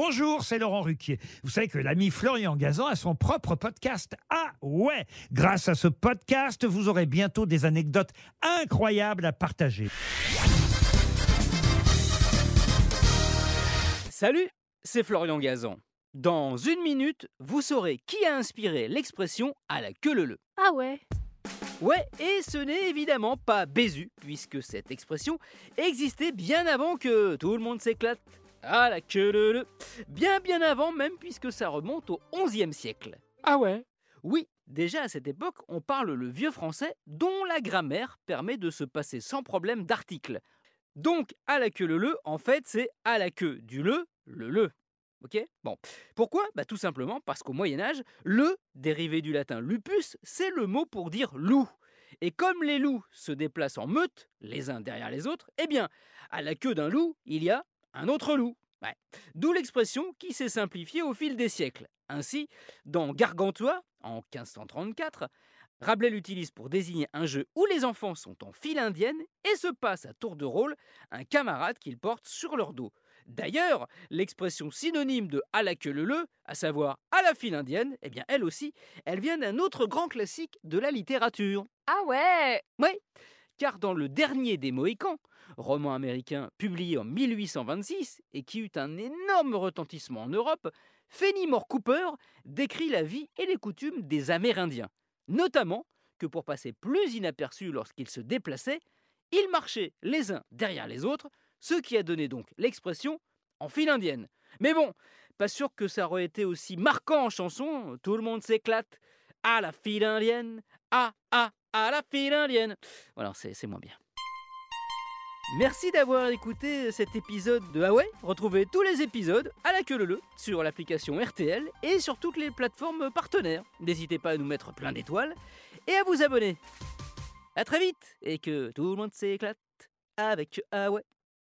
Bonjour, c'est Laurent Ruquier. Vous savez que l'ami Florian Gazan a son propre podcast. Ah ouais Grâce à ce podcast, vous aurez bientôt des anecdotes incroyables à partager. Salut, c'est Florian Gazan. Dans une minute, vous saurez qui a inspiré l'expression à la queue leu Ah ouais Ouais, et ce n'est évidemment pas Bézu, puisque cette expression existait bien avant que tout le monde s'éclate. À la queue leu Bien bien avant même, puisque ça remonte au XIe siècle. Ah ouais Oui, déjà à cette époque, on parle le vieux français dont la grammaire permet de se passer sans problème d'articles. Donc, à la queue le le, en fait, c'est à la queue du le, le le. Ok? Bon. Pourquoi? Bah, Tout simplement parce qu'au Moyen-Âge, le, dérivé du latin lupus, c'est le mot pour dire loup. Et comme les loups se déplacent en meute, les uns derrière les autres, eh bien, à la queue d'un loup, il y a un autre loup. Ouais. D'où l'expression qui s'est simplifiée au fil des siècles. Ainsi, dans Gargantua, en 1534, Rabelais l'utilise pour désigner un jeu où les enfants sont en file indienne et se passent à tour de rôle un camarade qu'ils portent sur leur dos. D'ailleurs, l'expression synonyme de à la queue le le, à savoir à la file indienne, eh bien elle aussi, elle vient d'un autre grand classique de la littérature. Ah ouais Oui, car dans le dernier des Mohicans, roman américain publié en 1826 et qui eut un énorme retentissement en Europe, Fenimore Cooper décrit la vie et les coutumes des Amérindiens notamment que pour passer plus inaperçus lorsqu'ils se déplaçaient, ils marchaient les uns derrière les autres, ce qui a donné donc l'expression en file indienne. Mais bon, pas sûr que ça aurait été aussi marquant en chanson, tout le monde s'éclate. À la file indienne, ah ah, à la file indienne. Voilà, c'est moins bien. Merci d'avoir écouté cet épisode de Ah ouais Retrouvez tous les épisodes à la queue leu sur l'application RTL et sur toutes les plateformes partenaires. N'hésitez pas à nous mettre plein d'étoiles et à vous abonner. A très vite et que tout le monde s'éclate avec Ah ouais